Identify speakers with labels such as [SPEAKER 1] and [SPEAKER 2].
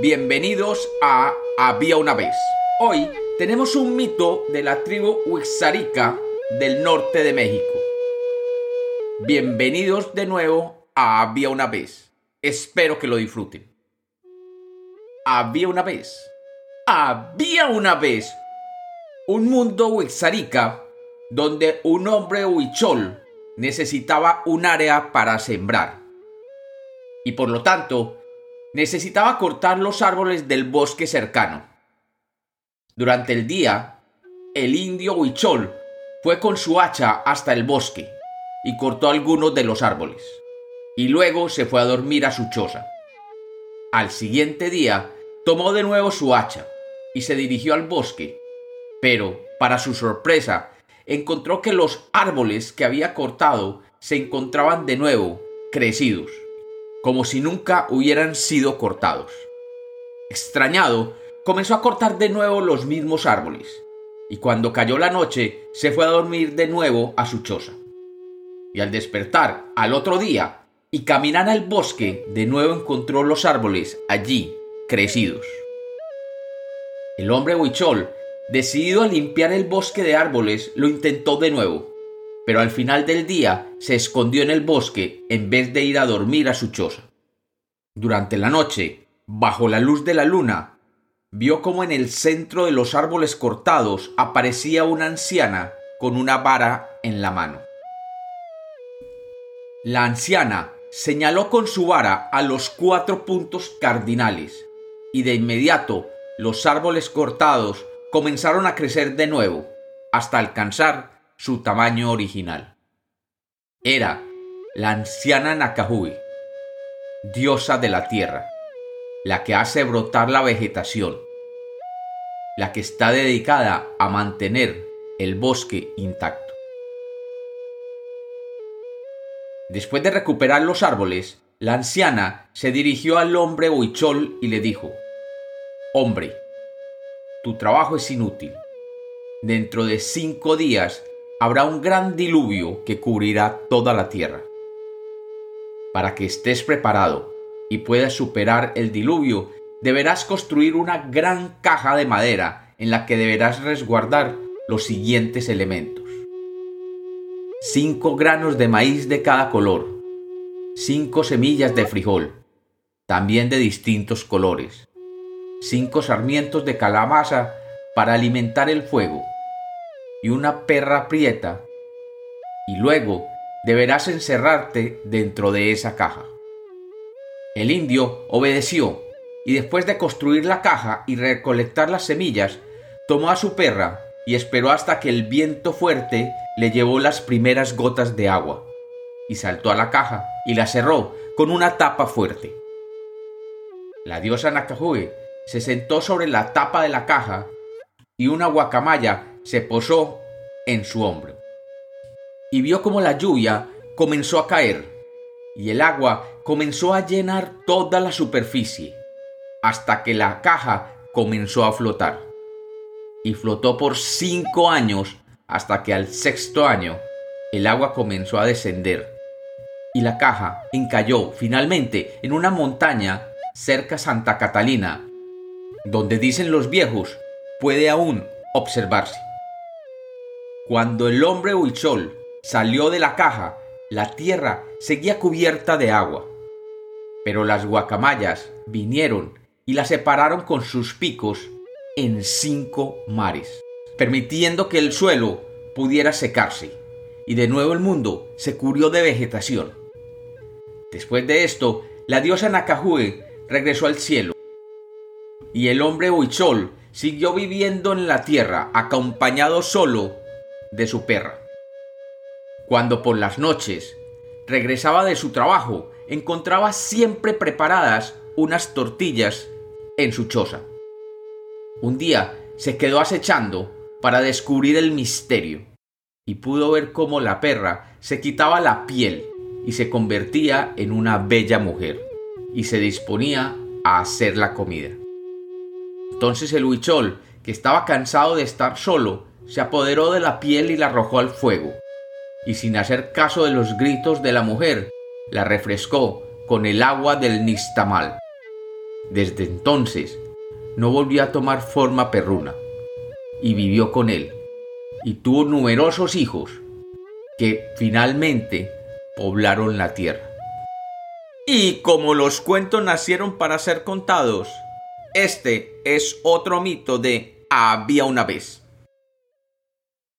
[SPEAKER 1] Bienvenidos a Había una vez. Hoy tenemos un mito de la tribu Huixarica del norte de México. Bienvenidos de nuevo a Había una vez. Espero que lo disfruten. Había una vez. Había una vez un mundo Huixarica donde un hombre huichol necesitaba un área para sembrar. Y por lo tanto, necesitaba cortar los árboles del bosque cercano. Durante el día, el indio Huichol fue con su hacha hasta el bosque y cortó algunos de los árboles, y luego se fue a dormir a su choza. Al siguiente día, tomó de nuevo su hacha y se dirigió al bosque, pero, para su sorpresa, encontró que los árboles que había cortado se encontraban de nuevo crecidos como si nunca hubieran sido cortados. Extrañado, comenzó a cortar de nuevo los mismos árboles, y cuando cayó la noche se fue a dormir de nuevo a su choza. Y al despertar al otro día y caminar al bosque, de nuevo encontró los árboles allí, crecidos. El hombre huichol, decidido a limpiar el bosque de árboles, lo intentó de nuevo, pero al final del día se escondió en el bosque en vez de ir a dormir a su choza. Durante la noche, bajo la luz de la luna, vio como en el centro de los árboles cortados aparecía una anciana con una vara en la mano. La anciana señaló con su vara a los cuatro puntos cardinales, y de inmediato los árboles cortados comenzaron a crecer de nuevo, hasta alcanzar su tamaño original. Era la anciana Nakahui, diosa de la tierra, la que hace brotar la vegetación, la que está dedicada a mantener el bosque intacto. Después de recuperar los árboles, la anciana se dirigió al hombre Huichol y le dijo, Hombre, tu trabajo es inútil. Dentro de cinco días habrá un gran diluvio que cubrirá toda la tierra. Para que estés preparado y puedas superar el diluvio, deberás construir una gran caja de madera en la que deberás resguardar los siguientes elementos. Cinco granos de maíz de cada color, cinco semillas de frijol, también de distintos colores, cinco sarmientos de calabaza para alimentar el fuego, y una perra prieta, y luego deberás encerrarte dentro de esa caja. El indio obedeció, y después de construir la caja y recolectar las semillas, tomó a su perra y esperó hasta que el viento fuerte le llevó las primeras gotas de agua, y saltó a la caja y la cerró con una tapa fuerte. La diosa Nakahue se sentó sobre la tapa de la caja y una guacamaya se posó en su hombro y vio como la lluvia comenzó a caer y el agua comenzó a llenar toda la superficie hasta que la caja comenzó a flotar y flotó por cinco años hasta que al sexto año el agua comenzó a descender y la caja encalló finalmente en una montaña cerca Santa Catalina, donde dicen los viejos puede aún observarse. Cuando el hombre Huichol salió de la caja, la tierra seguía cubierta de agua. Pero las guacamayas vinieron y la separaron con sus picos en cinco mares, permitiendo que el suelo pudiera secarse, y de nuevo el mundo se cubrió de vegetación. Después de esto, la diosa Nakahue regresó al cielo, y el hombre Huichol siguió viviendo en la tierra acompañado solo de su perra. Cuando por las noches regresaba de su trabajo, encontraba siempre preparadas unas tortillas en su choza. Un día se quedó acechando para descubrir el misterio y pudo ver cómo la perra se quitaba la piel y se convertía en una bella mujer y se disponía a hacer la comida. Entonces el huichol, que estaba cansado de estar solo, se apoderó de la piel y la arrojó al fuego, y sin hacer caso de los gritos de la mujer, la refrescó con el agua del nistamal. Desde entonces no volvió a tomar forma perruna y vivió con él y tuvo numerosos hijos que finalmente poblaron la tierra. Y como los cuentos nacieron para ser contados, este es otro mito de había una vez.